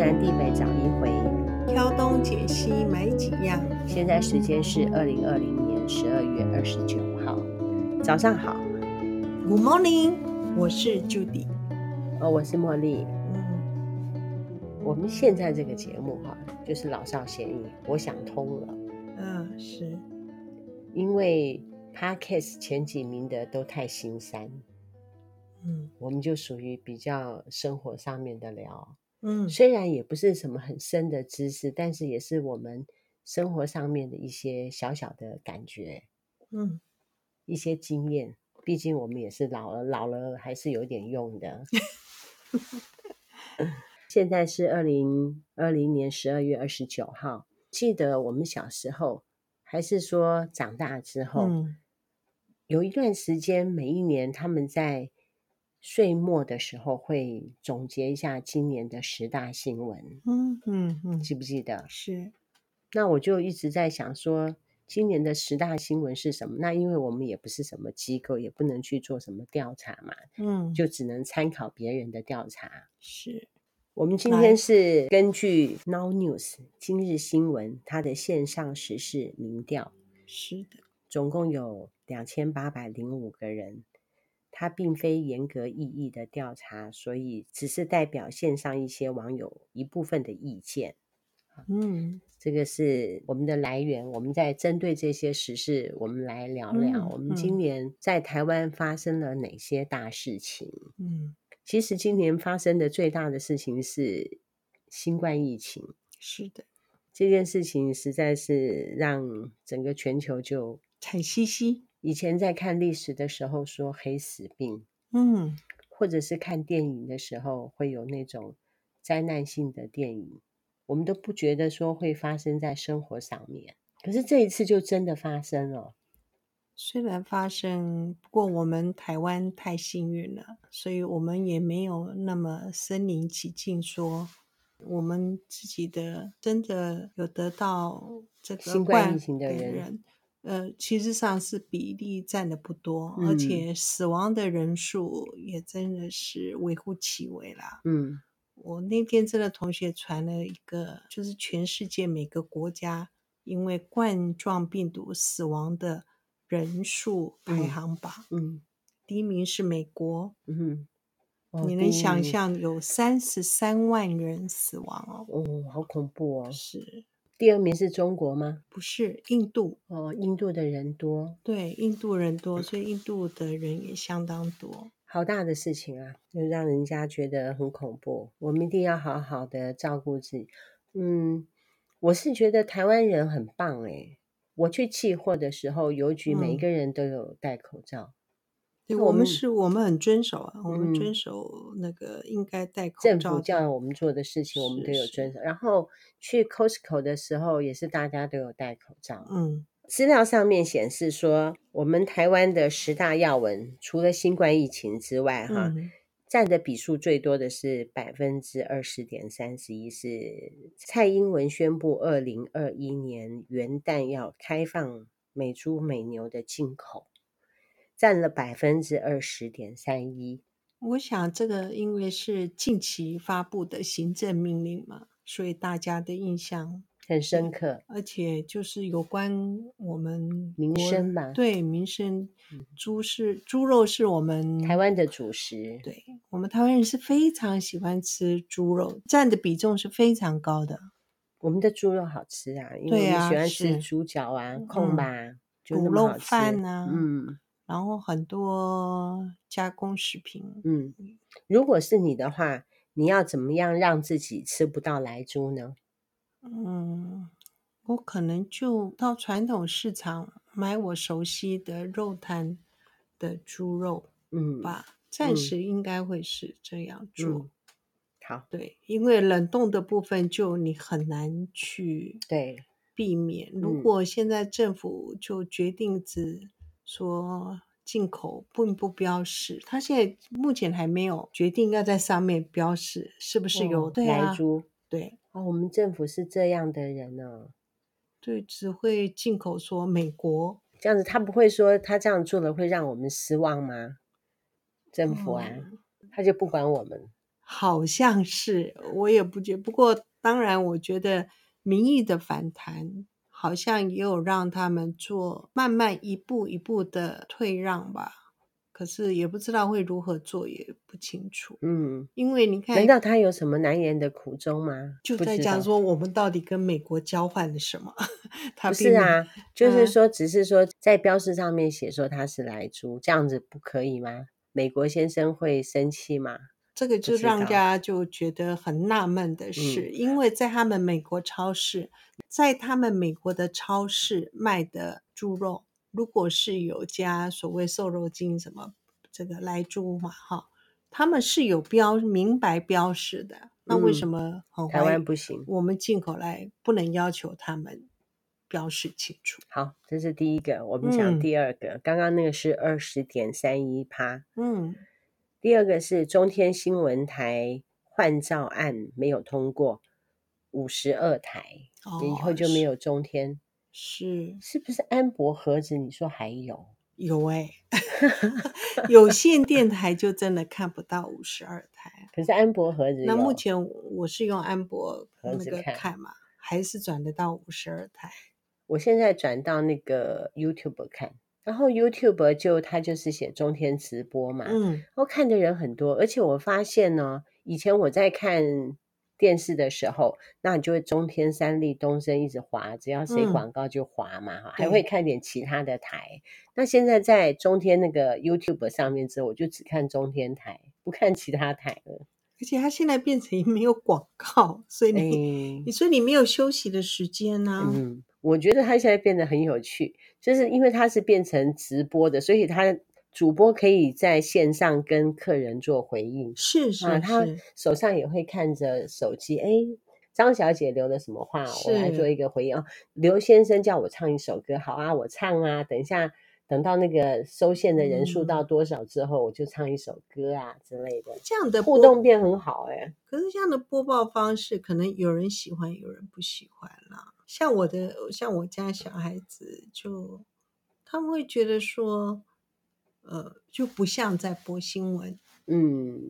南地北找一回，挑东拣西买几样。现在时间是二零二零年十二月二十九号，早上好，Good morning，我是 Judy，哦，我是茉莉。嗯，我们现在这个节目哈，就是老少咸宜，我想通了。嗯，是，因为 Podcast 前几名的都太心酸。嗯，我们就属于比较生活上面的聊，嗯，虽然也不是什么很深的知识，但是也是我们生活上面的一些小小的感觉，嗯，一些经验。毕竟我们也是老了，老了还是有点用的。现在是二零二零年十二月二十九号，记得我们小时候，还是说长大之后，嗯，有一段时间，每一年他们在。岁末的时候会总结一下今年的十大新闻，嗯嗯嗯，记不记得？是。那我就一直在想说，今年的十大新闻是什么？那因为我们也不是什么机构，也不能去做什么调查嘛，嗯，就只能参考别人的调查。是。我们今天是根据 Now News 今日新闻它的线上时事民调，是的，总共有两千八百零五个人。它并非严格意义的调查，所以只是代表线上一些网友一部分的意见。嗯，这个是我们的来源。我们在针对这些时事，我们来聊聊，嗯，我们今年在台湾发生了哪些大事情。嗯，其实今年发生的最大的事情是新冠疫情。是的，这件事情实在是让整个全球就惨兮兮。以前在看历史的时候说黑死病，嗯，或者是看电影的时候会有那种灾难性的电影，我们都不觉得说会发生在生活上面。可是这一次就真的发生了。虽然发生，不过我们台湾太幸运了，所以我们也没有那么身临其境，说我们自己的真的有得到这个新冠疫情的人。呃，其实上是比例占的不多，嗯，而且死亡的人数也真的是微乎其微啦。嗯，我那天真的同学传了一个，就是全世界每个国家因为冠状病毒死亡的人数排行榜。嗯，嗯，第一名是美国。嗯，哦，你能想象有三十三万人死亡哦？哦，好恐怖哦！是。第二名是中国吗？不是，印度。哦，印度的人多。对，印度人多，所以印度的人也相当多。好大的事情啊，就让人家觉得很恐怖。我们一定要好好的照顾自己。嗯，我是觉得台湾人很棒诶。我去寄货的时候，邮局每一个人都有戴口罩。嗯对，我们是我们很遵守啊，我们遵守那个应该戴口罩。政府叫我们做的事情，我们都有遵守。然后去 Costco 的时候，也是大家都有戴口罩。嗯，资料上面显示说，我们台湾的十大要闻，除了新冠疫情之外，哈、嗯，占的比数最多的是百分之二十点三十一，是蔡英文宣布二零二一年元旦要开放美猪美牛的进口。占了百分之二十点三一。我想这个因为是近期发布的行政命令嘛，所以大家的印象很深刻。而且就是有关我们民生嘛，对民生，猪是猪肉是我们台湾的主食。对，我们台湾人是非常喜欢吃猪肉，占的比重是非常高的。我们的猪肉好吃啊，因为我们喜欢吃猪脚啊、控吧、啊，就那么好吃。卤肉饭啊，嗯。然后很多加工食品，嗯，如果是你的话，你要怎么样让自己吃不到莱猪呢？嗯，我可能就到传统市场买我熟悉的肉摊的猪肉，嗯吧，暂时应该会是这样做。嗯、好，对，因为冷冻的部分就你很难去对避免。如果现在政府就决定只说进口并不标示，他现在目前还没有决定要在上面标示是不是有来猪。对，哦，我们政府是这样的人呢、哦。对，只会进口说美国这样子，他不会说他这样做了会让我们失望吗？政府啊，嗯、他就不管我们。好像是，我也不觉得。不过，当然，我觉得民意的反弹好像也有让他们做慢慢一步一步的退让吧。可是也不知道会如何做，也不清楚。嗯，因为你看，难道他有什么难言的苦衷吗？就在讲说，我们到底跟美国交换了什么？他不是啊，就是说，只是说在标识上面写说他是来租，这样子不可以吗？美国先生会生气吗？这个就让大家就觉得很纳闷的是，因为在他们美国超市，在他们美国的超市卖的猪肉。如果是有加所谓瘦肉精什么这个来猪嘛哈，他们是有标明白标示的，那为什么台湾不行？我们进口来不能要求他们标示清楚？好，这是第一个，我们讲第二个。嗯、刚刚那个是二十点三一趴，嗯，第二个是中天新闻台换照案没有通过，五十二台，哦、以后就没有中天。是，是不是安博盒子？你说还有有哎、欸，有线电台就真的看不到五十二台。可是安博盒子，那目前我是用安博那个看嘛，还是转得到五十二台？我现在转到那个 YouTube 看，然后 YouTube 就它就是写中天直播嘛，嗯，然后看的人很多，而且我发现呢，以前我在看。电视的时候，那你就会中天、三立、东升一直滑，只要谁广告就滑嘛，哈、嗯，还会看点其他的台。那现在在中天那个 YouTube 上面之后，我就只看中天台，不看其他台了。而且它现在变成没有广告，所以你，欸、你说你没有休息的时间呢、啊？嗯，我觉得它现在变得很有趣，就是因为它是变成直播的，所以它。主播可以在线上跟客人做回应，是是，是、啊，他手上也会看着手机。哎，张小姐留了什么话，我来做一个回应啊。刘先生叫我唱一首歌，好啊，我唱啊。等一下，等到那个收线的人数到多少之后，嗯、我就唱一首歌啊之类的。这样的互动变很好哎、欸。可是这样的播报方式，可能有人喜欢，有人不喜欢啦。像我的，像我家小孩子，就他们会觉得说。呃，就不像在播新闻。嗯，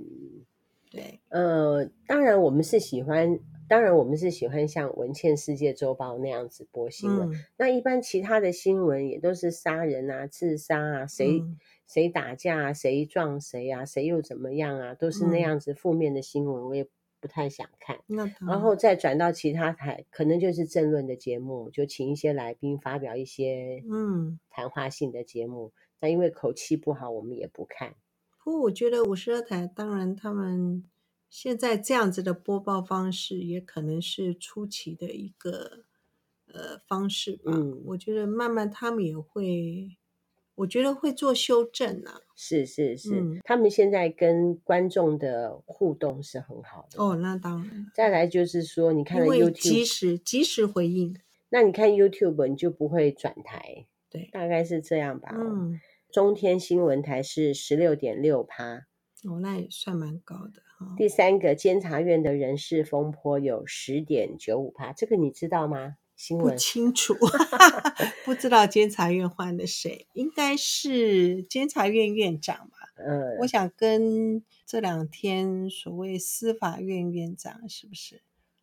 对。呃，当然我们是喜欢，当然我们是喜欢像文茜世界周报那样子播新闻。嗯、那一般其他的新闻也都是杀人啊、自杀啊、谁、嗯、谁打架啊、谁撞谁啊、谁又怎么样啊，都是那样子负面的新闻，我也不太想看。那、然后再转到其他台，可能就是政论的节目，就请一些来宾发表一些嗯谈话性的节目。嗯那因为口气不好，我们也不看。不过我觉得五十二台，当然他们现在这样子的播报方式，也可能是初期的一个呃方式吧。嗯，我觉得慢慢他们也会，我觉得会做修正啊。是是是，嗯，他们现在跟观众的互动是很好的。哦，那当然。再来就是说，你看了 YouTube，及时及时回应。那你看 YouTube，你就不会转台。对，大概是这样吧。嗯。中天新闻台是十六点六趴，哦，那也算蛮高的哈。第三个监察院的人事风波有十点九五趴，这个你知道吗？新闻不清楚，不知道监察院换了谁，应该是监察院院长吧？嗯，我想跟这两天所谓司法院院长是不是？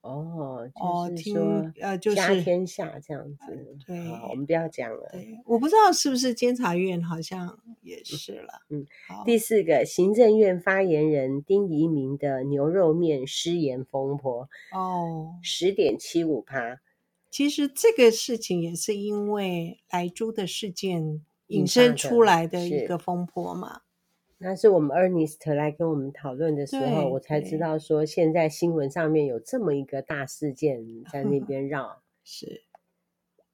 哦，就是说，呃，就是家天下这样子。呃、对，我们不要讲了。对，我不知道是不是监察院，好像也是了。嗯，好第四个，行政院发言人丁怡明的牛肉面失言风波。哦，十点七五趴。其实这个事情也是因为莱猪的事件引申出来的一个风波嘛。那是我们 Ernest 来跟我们讨论的时候，我才知道说现在新闻上面有这么一个大事件在那 边绕。是，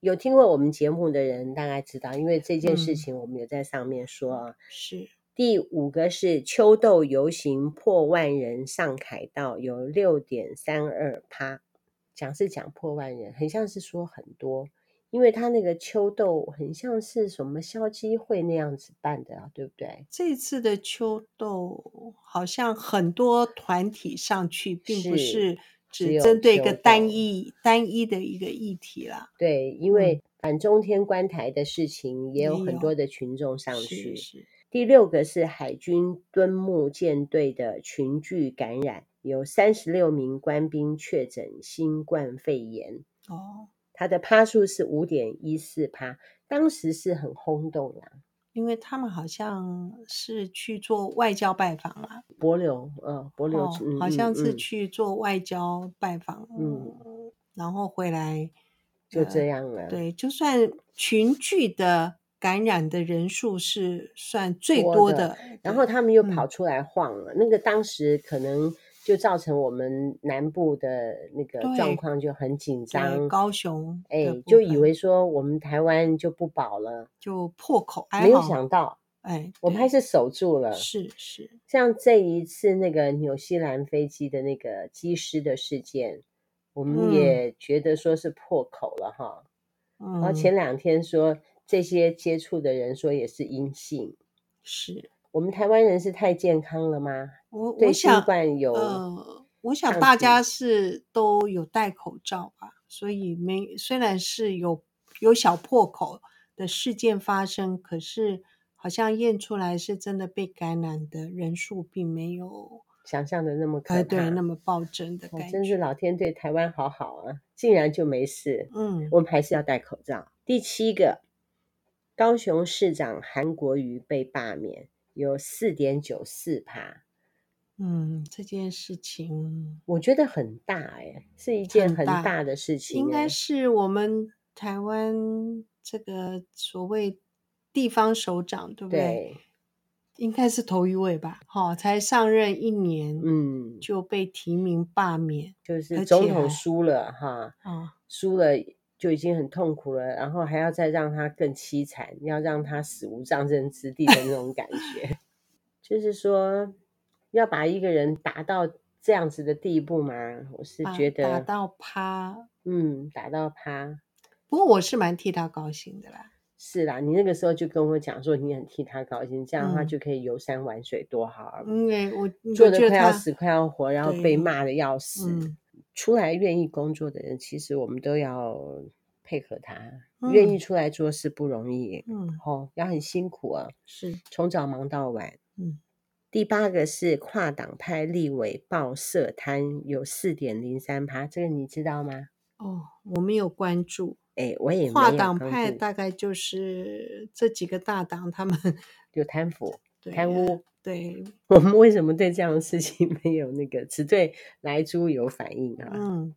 有听过我们节目的人大概知道，因为这件事情我们有在上面说啊。是。第五个是秋豆游行破万人上凯道，有六点三二趴，讲是讲破万人，很像是说很多。因为他那个秋斗很像是什么消基会那样子办的啊，对不对？这次的秋斗好像很多团体上去，并不是只针对一个单一单一的一个议题啦。对，因为反中天关台的事情也有很多的群众上去。第六个是海军敦睦舰队的群聚感染，有三十六名官兵确诊新冠肺炎。哦，他的趴数是五点一四趴，当时是很轰动啦，因为他们好像是去做外交拜访啦，帛琉，呃，帛琉、哦嗯，好像是去做外交拜访，嗯，嗯，然后回来就这样了。呃、对，就算群聚的感染的人数是算最多的，多的，然后他们又跑出来晃了，嗯、那个当时可能。就造成我们南部的那个状况就很紧张。高雄，哎，就以为说我们台湾就不保了，就破口。没有想到，哎，我们还是守住了。是是，像这一次那个纽西兰飞机的那个机师的事件，我们也觉得说是破口了哈。嗯。然后前两天说这些接触的人说也是阴性，是。我们台湾人是太健康了吗？我我想，有呃，我想大家是都有戴口罩吧，所以没虽然是有有小破口的事件发生，可是好像验出来是真的被感染的人数并没有想象的那么可怕，对，那么暴增的感觉。真是老天对台湾好好啊，竟然就没事。嗯，我们还是要戴口罩。第七个，高雄市长韩国瑜被罢免。有四点九四趴，嗯，这件事情我觉得很大哎，是一件很大的事情，应该是我们台湾这个所谓地方首长，对不对？对，应该是头一位吧？好，才上任一年，嗯，就被提名罢免，就是总统输了哈，啊，输了。就已经很痛苦了，然后还要再让他更凄惨，要让他死无葬身之地的那种感觉，就是说要把一个人打到这样子的地步嘛，我是觉得打到趴，嗯，打到趴。不过我是蛮替他高兴的啦。是啦，你那个时候就跟我讲说你很替他高兴，这样的话就可以游山玩水，多好啊！因为我做的快要死快要活，然后被骂的要死。嗯出来愿意工作的人，其实我们都要配合他。嗯、愿意出来做事不容易，嗯，哦，要很辛苦啊，是从早忙到晚。嗯，第八个是跨党派立委报社贪，有四点零三趴，这个你知道吗？哦，我没有关注。哎，我也跨党派大概就是这几个大党，他们有贪腐、贪污。对，我们为什么对这样的事情没有那个只对来猪有反应啊？嗯，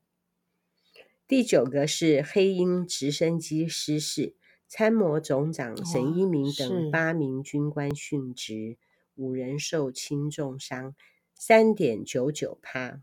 第九个是黑鹰直升机失事，参谋总长沈一鸣等八名军官殉职，五人受轻重伤，三点九九趴。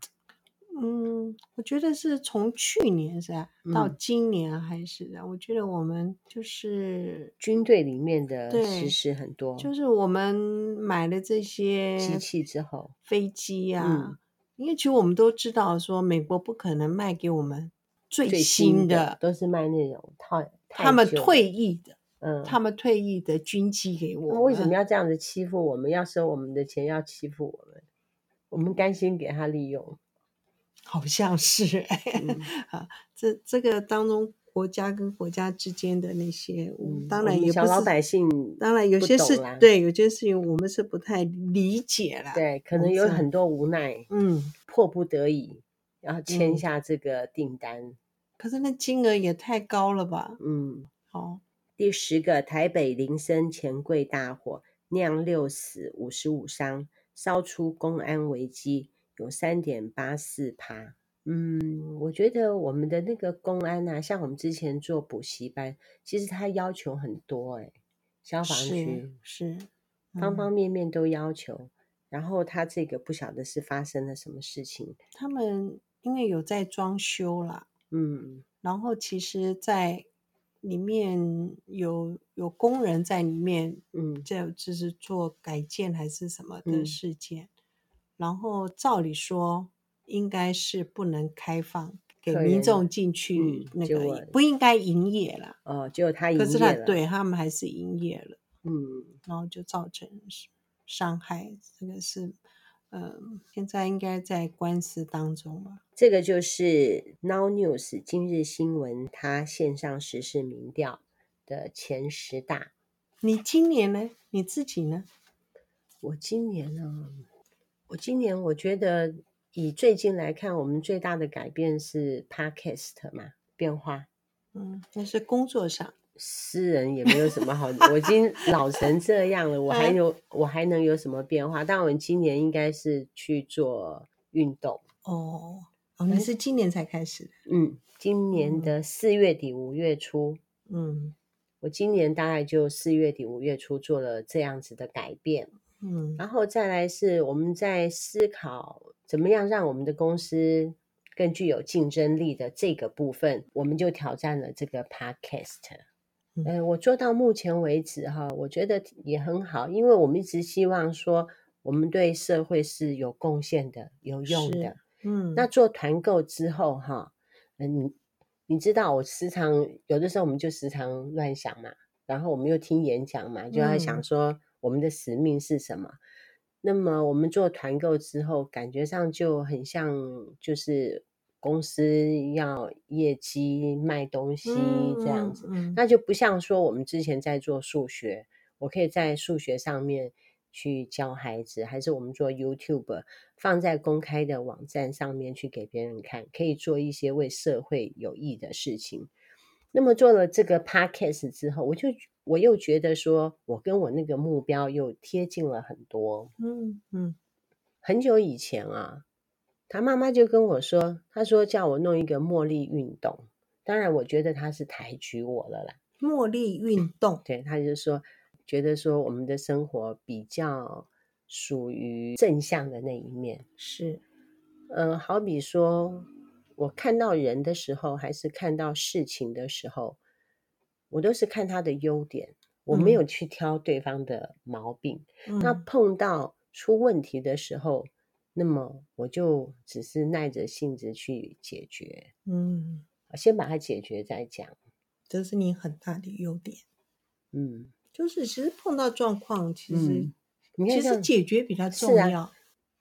嗯，我觉得是从去年是吧，到今年还是。我觉得我们就是军队里面的实施很多，就是我们买了这些机器之后，飞机啊，因为其实我们都知道说，美国不可能卖给我们最新的，都是卖那种套他们退役的，嗯，他们退役的军机给我们。为什么要这样子欺负我们？要收我们的钱，要欺负我们？我们甘心给他利用。好像是哎、欸嗯，啊，这这个当中国家跟国家之间的那些，嗯、当然也不是小老百姓，当然有些事对，有些事情我们是不太理解了。对，可能有很多无奈，嗯，迫不得已然后签下这个订单、嗯。可是那金额也太高了吧？嗯，好，第十个台北林森钱柜大火，酿六死五十五伤，烧出公安危机。有三点八四趴，嗯，我觉得我们的那个公安啊，像我们之前做补习班，其实他要求很多哎，消防局是，是、嗯、方方面面都要求，然后他这个不晓得是发生了什么事情，他们因为有在装修啦，嗯，然后其实在里面有有工人在里面，嗯，这就是做改建还是什么的事件。嗯然后照理说应该是不能开放给民众进去，那个不应该营业了。哦，就他营业了，可是他对他们还是营业了。嗯，然后就造成伤害，这个是呃，现在应该在官司当中了。这个就是 Now News 今日新闻，它线上时事民调的前十大。你今年呢？你自己呢？我今年呢？我今年我觉得以最近来看，我们最大的改变是 Podcast 嘛，变化。嗯，那是工作上。私人也没有什么好，我已经老成这样了，我还有我还能有什么变化？但我们今年应该是去做运动。哦，哦，你是今年才开始的？嗯，今年的四月底五月初。嗯，我今年大概就四月底五月初做了这样子的改变。嗯，然后再来是我们在思考怎么样让我们的公司更具有竞争力的这个部分，我们就挑战了这个 Podcast。嗯、呃，我做到目前为止哈，我觉得也很好，因为我们一直希望说我们对社会是有贡献的、有用的。嗯，那做团购之后哈，嗯、呃，你你知道，我时常有的时候我们就时常乱想嘛，然后我们又听演讲嘛，就在想说我们的使命是什么。嗯、那么我们做团购之后，感觉上就很像就是。公司要业绩卖东西这样子，嗯嗯、那就不像说我们之前在做数学，我可以在数学上面去教孩子，还是我们做 YouTube 放在公开的网站上面去给别人看，可以做一些为社会有益的事情。那么做了这个 Podcast 之后，我就我又觉得说我跟我那个目标又贴近了很多。嗯嗯，很久以前啊。他妈妈就跟我说：“他说叫我弄一个茉莉运动，当然我觉得他是抬举我了啦。茉莉运动，对，他就说觉得说我们的生活比较属于正向的那一面，是，呃，好比说我看到人的时候，还是看到事情的时候，我都是看他的优点，我没有去挑对方的毛病。嗯，那碰到出问题的时候。”那么我就只是耐着性子去解决，嗯，先把它解决再讲，这是你很大的优点，嗯，就是其实碰到状况，其实、嗯、其实解决比较重要，啊、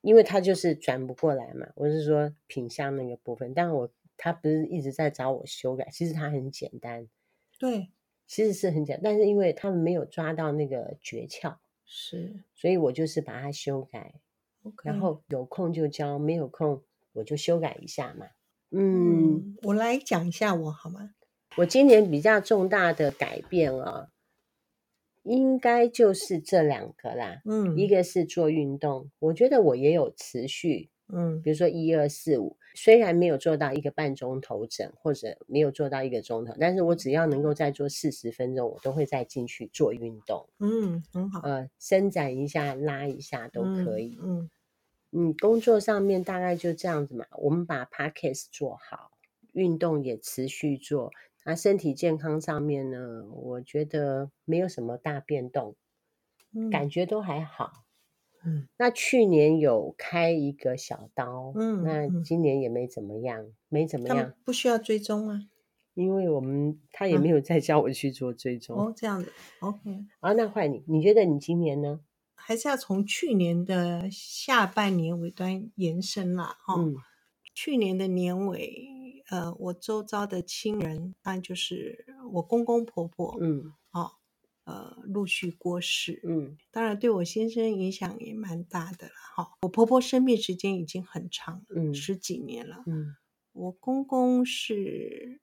因为他就是转不过来嘛。我是说品相那个部分，但我他不是一直在找我修改，其实他很简单，对，其实是很简单，但是因为他们没有抓到那个诀窍，是，所以我就是把它修改。Okay. 然后有空就教，没有空我就修改一下嘛。嗯，嗯，我来讲一下我好吗？我今年比较重大的改变啊，应该就是这两个啦。嗯，一个是做运动，我觉得我也有持续。嗯，比如说一二四五，虽然没有做到一个半钟头整，或者没有做到一个钟头，但是我只要能够再做四十分钟，我都会再进去做运动。嗯，很好。呃，伸展一下、拉一下都可以。嗯嗯，工作上面大概就这样子嘛。我们把 Podcast 做好，运动也持续做。那身体健康上面呢，我觉得没有什么大变动，嗯，感觉都还好。嗯，那去年有开一个小刀，嗯，那今年也没怎么样，嗯、没怎么样，不需要追踪啊，因为我们他也没有再叫我去做追踪。哦，这样子，OK。啊，那换你，你觉得你今年呢？还是要从去年的下半年尾端延伸啦，哈、嗯。去年的年尾，呃，我周遭的亲人，当然就是我公公婆婆，嗯，好。呃，陆续过世，嗯，当然对我先生影响也蛮大的了，哈。我婆婆生病时间已经很长了，嗯，十几年了，嗯。我公公是，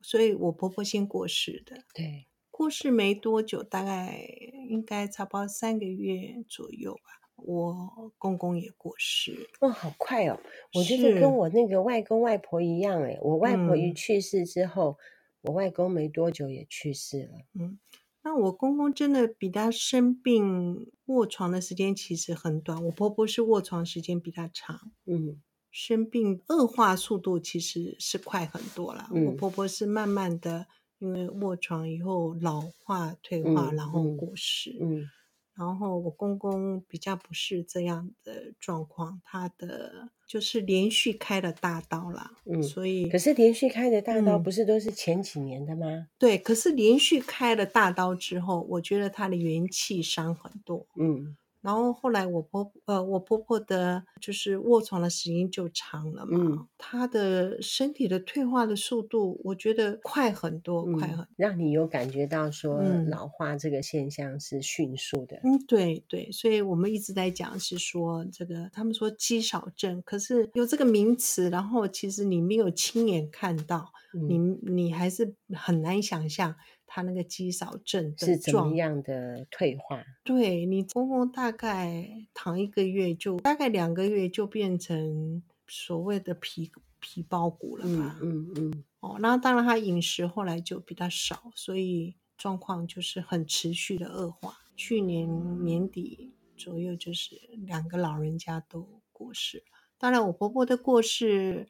所以我婆婆先过世的，对，过世没多久，大概应该差不多三个月左右吧，我公公也过世。哇、哦，好快哦！我觉得跟我那个外公外婆一样，哎，我外婆一去世之后，嗯，我外公没多久也去世了，嗯。那我公公真的比他生病卧床的时间其实很短，我婆婆是卧床时间比他长，嗯，生病恶化速度其实是快很多了。嗯，我婆婆是慢慢的，因为卧床以后老化退化，嗯，然后过世，嗯。嗯然后我公公比较不是这样的状况，他的就是连续开了大刀啦，嗯，所以可是连续开的大刀不是都是前几年的吗？嗯，对，可是连续开了大刀之后，我觉得他的元气伤很多，嗯，然后后来我婆呃我婆婆的就是卧床的时间就长了嘛，嗯、她的身体的退化的速度，我觉得快很多，嗯、快很多，让你有感觉到说老化这个现象是迅速的。嗯，对对，所以我们一直在讲是说这个，他们说肌少症，可是有这个名词，然后其实你没有亲眼看到，嗯、你你还是很难想象。他那个肌少症是怎么样的退化？对，你公公大概躺一个月就，就大概两个月就变成所谓的皮皮包骨了吧？嗯嗯嗯。哦，那当然他饮食后来就比较少，所以状况就是很持续的恶化。去年年底左右，就是两个老人家都过世了。当然，我婆婆的过世。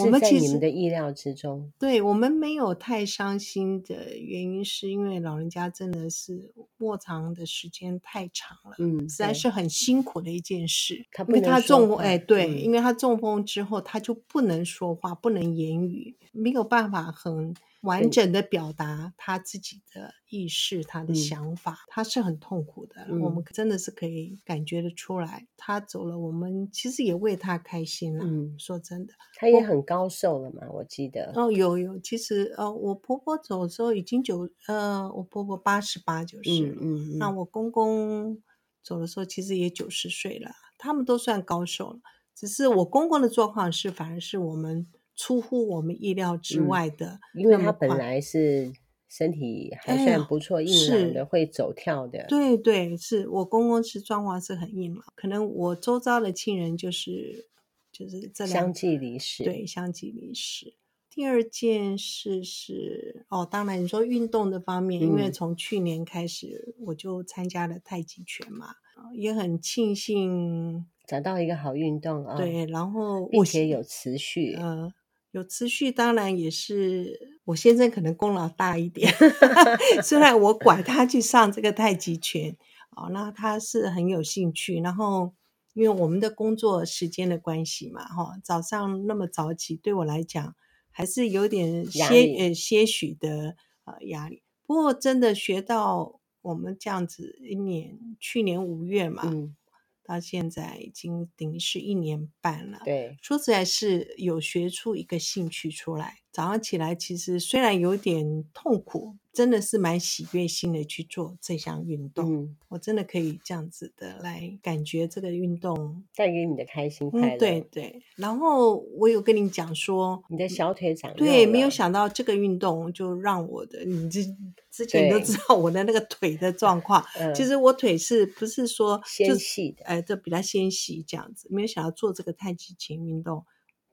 我们其实在你们的意料之中，对我们没有太伤心的原因，是因为老人家真的是卧床的时间太长了，嗯，实在是很辛苦的一件事。他因为他中风，哎，对，嗯、因为他中风之后，他就不能说话，不能言语，没有办法很。完整的表达他自己的意识，嗯、他的想法，他是很痛苦的。嗯、我们真的是可以感觉得出来，他走了，我们其实也为他开心了。嗯，说真的，他也很高寿了嘛，我，记得。哦，有有，其实呃，我婆婆走的时候已经九呃，我婆婆八十八九十，嗯嗯，嗯那我公公走的时候其实也九十岁了，他们都算高寿了。只是我公公的状况是，反而是我们。出乎我们意料之外的，嗯，因为他本来是身体还算不错，哎，硬朗的，会走跳的。对对，是我公公是状况是很硬朗，可能我周遭的亲人就是就是这两相继离世，对，相继离世。第二件事是哦，当然你说运动的方面，嗯，因为从去年开始我就参加了太极拳嘛，也很庆幸找到一个好运动啊，对，然后并且有持续，呃有持续，当然也是我先生可能功劳大一点。虽然我拐他去上这个太极拳，哦，那他是很有兴趣。然后因为我们的工作时间的关系嘛，哈，早上那么早起，对我来讲还是有点些力呃些许的呃压力。不过真的学到我们这样子一年，去年五月嘛。嗯到现在已经等于是一年半了。对，说起来，是有学出一个兴趣出来。早上起来，其实虽然有点痛苦。真的是蛮喜悦心的去做这项运动，嗯，我真的可以这样子的来感觉这个运动带给你的开心快乐。嗯，对对。然后我有跟你讲说，你的小腿长对，没有想到这个运动就让我的，你这之前都知道我的那个腿的状况。嗯，其实我腿是不是说纤细的？哎，这比较纤细这样子，没有想到做这个太极拳运动，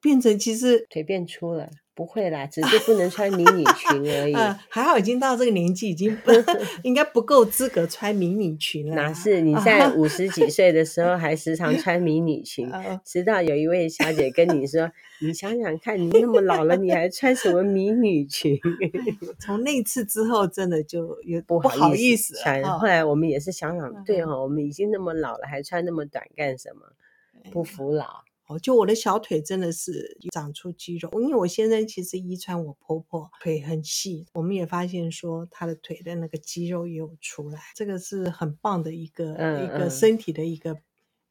变成其实腿变粗了。不会啦，只是不能穿迷你裙而 已。呃、还好已经到这个年纪，已经不 应该不够资格穿迷你裙了。哪是你在五十几岁的时候还时常穿迷你裙？直到有一位小姐跟你说：“你想想看，你那么老了，你还穿什么迷你裙？”从那次之后，真的就有不好意思穿。后来我们也是想想，对哈、哦，我们已经那么老了，还穿那么短干什么？不服老。就我的小腿真的是长出肌肉，因为我先生其实遗传我婆婆腿很细，我们也发现说她的腿的那个肌肉也有出来，这个是很棒的一个、嗯、一个身体的一个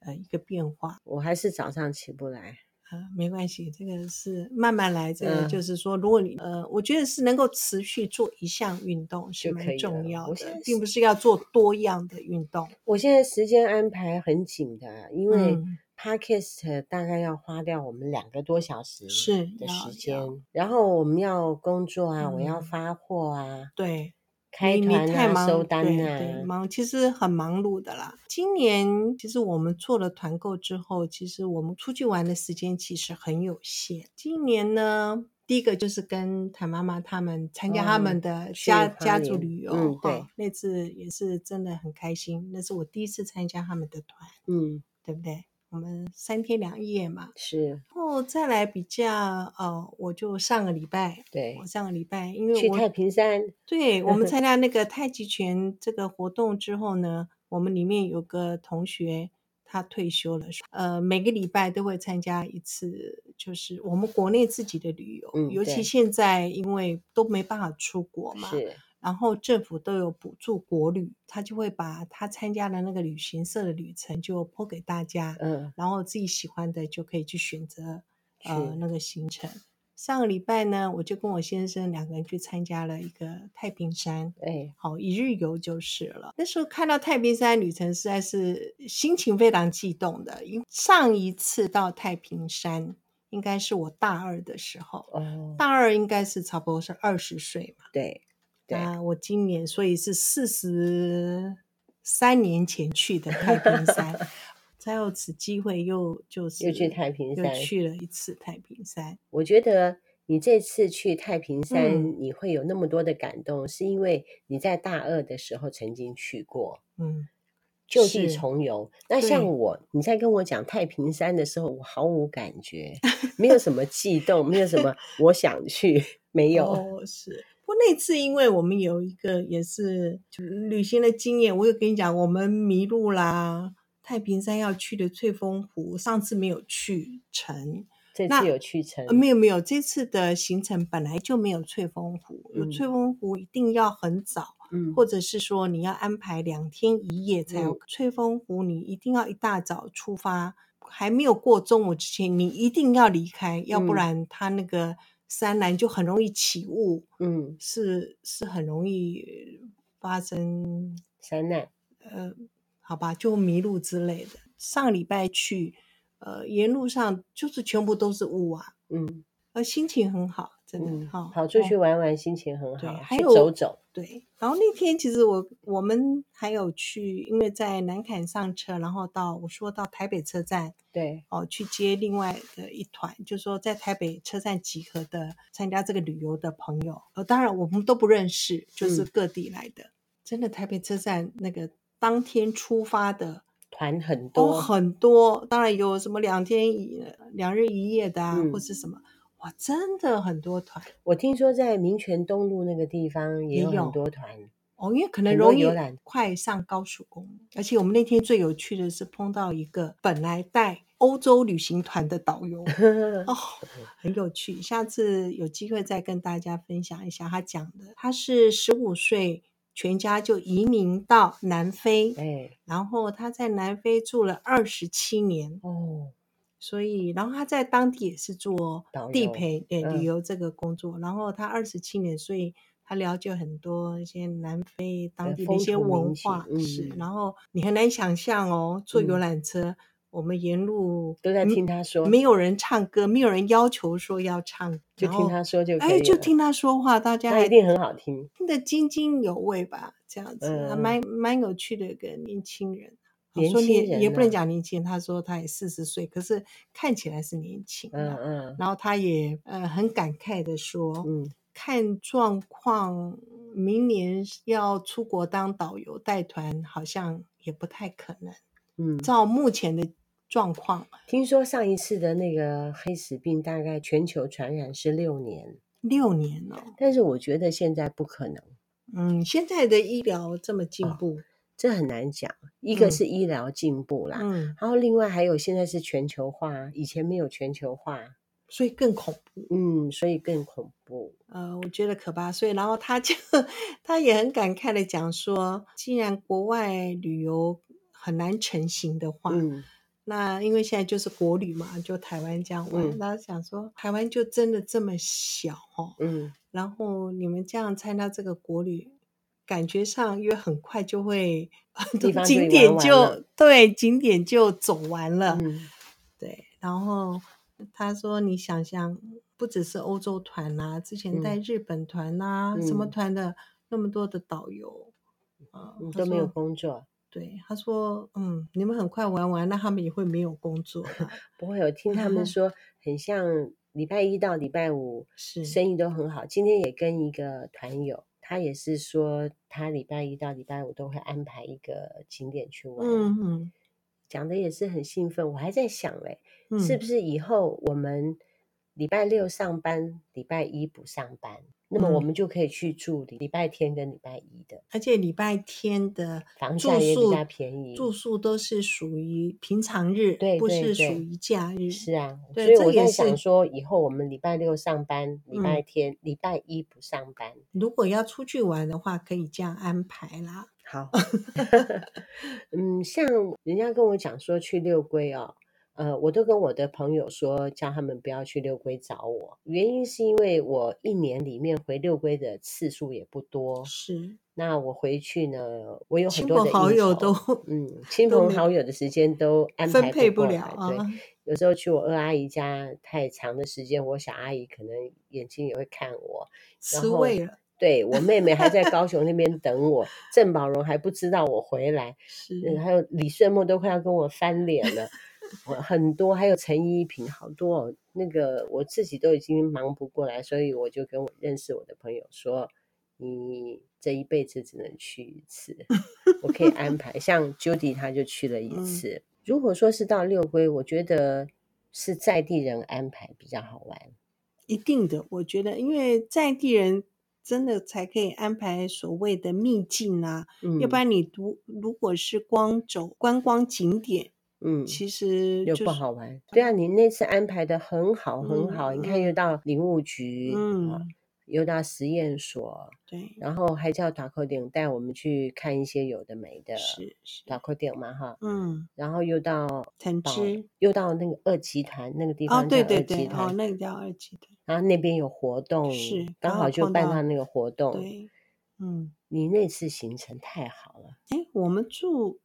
呃一个变化。我还是早上起不来，啊，没关系，这个是慢慢来。这个就是说，如果你呃，我觉得是能够持续做一项运动是蛮重要的，并不是要做多样的运动。我现在时间安排很紧的，因为、嗯。Podcast 大概要花掉我们两个多小时是的时间，然后我们要工作啊，嗯、我要发货啊，对，开团啊，收单啊，对对，忙，其实很忙碌的啦。今年其实我们做了团购之后，其实我们出去玩的时间其实很有限。今年呢，第一个就是跟谭妈妈他们参加他们的家、哦、家族旅游，嗯，对，那次也是真的很开心，那是我第一次参加他们的团，嗯，对不对？我们三天两夜嘛，是，然后再来比较，呃，我就上个礼拜，对，我上个礼拜，因为我去太平山，对，我们 参加那个太极拳这个活动之后呢，我们里面有个同学他退休了，呃，每个礼拜都会参加一次，就是我们国内自己的旅游，嗯，尤其现在因为都没办法出国嘛，是。然后政府都有补助国旅，他就会把他参加的那个旅行社的旅程就 po 给大家，嗯，然后自己喜欢的就可以去选择呃那个行程。上个礼拜呢，我就跟我先生两个人去参加了一个太平山，哎，好一日游就是了。那时候看到太平山旅程，实在是心情非常激动的。因为上一次到太平山，应该是我大二的时候，哦，大二应该是差不多是二十岁嘛，对，啊，我今年所以是四十三年前去的太平山。才有此机会又，就是又去太平山，又去了一次太平山。我觉得你这次去太平山，嗯、你会有那么多的感动，是因为你在大二的时候曾经去过，嗯，就地重游。那像我，你在跟我讲太平山的时候，我毫无感觉，没有什么悸动，没有什么 我想去，没有。哦，是。那次因为我们有一个也是旅行的经验，我有跟你讲，我们迷路啦。太平山要去的翠峰湖，上次没有去成，这次有去成？呃，没有没有，这次的行程本来就没有翠峰湖，有翠峰湖一定要很早，嗯，或者是说你要安排两天一夜才有。嗯，翠峰湖你一定要一大早出发，还没有过中午之前，你一定要离开，要不然它那个山岚就很容易起雾，嗯，是是很容易发生山难，呃。好吧，就迷路之类的。上礼拜去，呃，沿路上就是全部都是雾啊，嗯，呃，心情很好，真的好，跑出去玩玩，心情很好，对，还有走走，对。然后那天其实我我们还有去，因为在南坎上车，然后到我说到台北车站，对，哦，去接另外的一团，就是说在台北车站集合的参加这个旅游的朋友，呃，当然我们都不认识，就是各地来的，嗯、真的台北车站那个。当天出发的团很多，很多，当然有什么两天一两日一夜的啊，嗯、或是什么，哇，真的很多团。我听说在民权东路那个地方也有很多团哦，因为可能容易快上高速公路。而且我们那天最有趣的是碰到一个本来带欧洲旅行团的导游 哦，很有趣。下次有机会再跟大家分享一下他讲的。他是十五岁。全家就移民到南非，哎，然后他在南非住了二十七年哦，所以然后他在当地也是做地陪对旅游这个工作，嗯、然后他二十七年，所以他了解很多一些南非当地的一些文化，是，然后你很难想象哦，坐游览车。嗯我们沿路都在听他说，没有人唱歌，没有人要求说要唱，就听他说就可以。哎，就听他说话，大家一定很好听，听得津津有味吧？这样子，还蛮蛮有趣的一个年轻人。年轻人也不能讲年轻人，他说他也四十岁，可是看起来是年轻。嗯嗯。然后他也呃很感慨的说，嗯，看状况，明年要出国当导游带团，好像也不太可能。嗯，照目前的。状况，听说上一次的那个黑死病大概全球传染是六年，六年哦。但是我觉得现在不可能。嗯，现在的医疗这么进步，哦，这很难讲。一个是医疗进步啦，嗯，然后另外还有现在是全球化，以前没有全球化，所以更恐怖。嗯，所以更恐怖。呃，我觉得可怕。所以然后他就 他也很感慨的讲说，既然国外旅游很难成型的话，嗯。那因为现在就是国旅嘛，就台湾这样玩。他、嗯、想说，台湾就真的这么小哦。嗯。然后你们这样参加这个国旅，感觉上因为很快就会地 方景点就对景点就走完了。嗯。对。然后他说：“你想想，不只是欧洲团呐、啊，之前带日本团呐、啊，嗯、什么团的那么多的导游，啊、嗯，都没有工作。”对，他说，嗯，你们很快玩完，那他们也会没有工作。不会有听他们 说，很像礼拜一到礼拜五是生意都很好。今天也跟一个团友，他也是说，他礼拜一到礼拜五都会安排一个景点去玩。嗯嗯，讲的也是很兴奋。我还在想嘞，嗯，是不是以后我们礼拜六上班，礼拜一不上班？那么我们就可以去住礼拜天跟礼拜一的，而且礼拜天的房价也比较便宜，住宿都是属于平常日，对，不是属于假日。是啊，所以我在想说，以后我们礼拜六上班，礼拜天、礼拜一不上班。如果要出去玩的话，可以这样安排啦。好，嗯，像人家跟我讲说去六龟哦。呃，我都跟我的朋友说，叫他们不要去六龟找我。原因是因为我一年里面回六龟的次数也不多。是，那我回去呢，我有很多的朋好友都，嗯，亲朋好友的时间都安排不，分配不了啊。对，有时候去我二阿姨家太长的时间，我小阿姨可能眼睛也会看我，吃味了。对，我妹妹还在高雄那边等我，郑宝荣还不知道我回来，是，嗯，还有李顺木都快要跟我翻脸了。我很多，还有陈依萍，好多哦。那个我自己都已经忙不过来，所以我就跟我认识我的朋友说：“你这一辈子只能去一次，我可以安排。”像 Judy 他就去了一次。嗯、如果说是到六龟，我觉得是在地人安排比较好玩。一定的，我觉得，因为在地人真的才可以安排所谓的秘境啊，嗯、要不然你如如果是光走观光景点。嗯，其实又不好玩。对啊，你那次安排的很好，很好。你看，又到林务局，嗯，又到实验所，对，然后还叫打扣顶带我们去看一些有的没的，是是打扣顶嘛，哈，嗯，然后又到藤枝，又到那个二集团那个地方，对对对，哦，那个叫二集团，然后那边有活动，是刚好就办到那个活动，对，嗯，你那次行程太好了，哎，我们住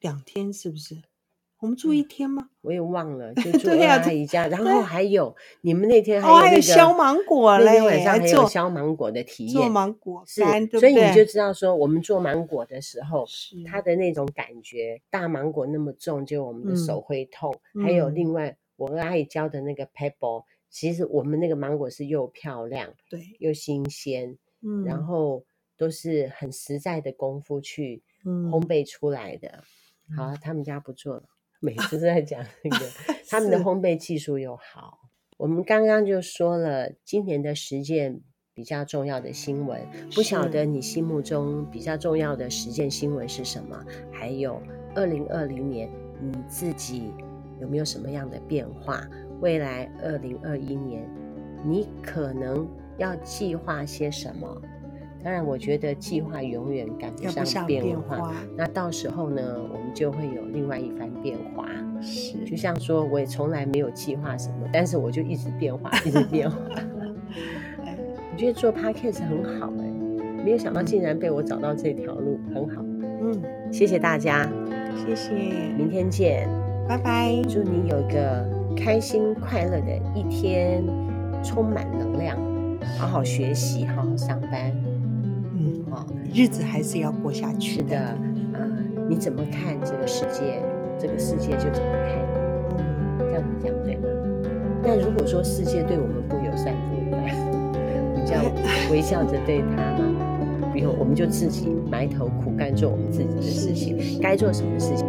两天是不是？我们住一天吗？我也忘了，就 住二阿姨家，然后还有你们那天还有那个削芒果嘞，那天晚上还有削芒果的体验，做芒果是，所以你就知道说，我们做芒果的时候，它的那种感觉，大芒果那么重，就我们的手会痛。还有另外，我跟阿姨教的那个 pebble，其实我们那个芒果是又漂亮，对，又新鲜，嗯，然后都是很实在的功夫去烘焙出来的。好，他们家不做了。每次都在讲那个，他们的烘焙技术又好。我们刚刚就说了今年的十件比较重要的新闻，不晓得你心目中比较重要的十件新闻是什么？还有二零二零年你自己有没有什么样的变化？未来二零二一年你可能要计划些什么？当然，我觉得计划永远赶不上变化。变化，那到时候呢，我们就会有另外一番变化。是，就像说，我也从来没有计划什么，但是我就一直变化，一直变化。我觉得做 Podcast 很好哎、欸，没有想到竟然被我找到这条路，很好。嗯，谢谢大家，谢谢，明天见，拜拜。祝你有一个开心快乐的一天，充满能量，好好学习，好好上班。日子还是要过下去的。啊、呃，你怎么看这个世界，这个世界就怎么看。嗯，这样子讲对吗？但如果说世界对我们不友善怎么办？我们就要微笑着对他吗？不用，我们就自己埋头苦干做我们自己的事情，该做什么事情。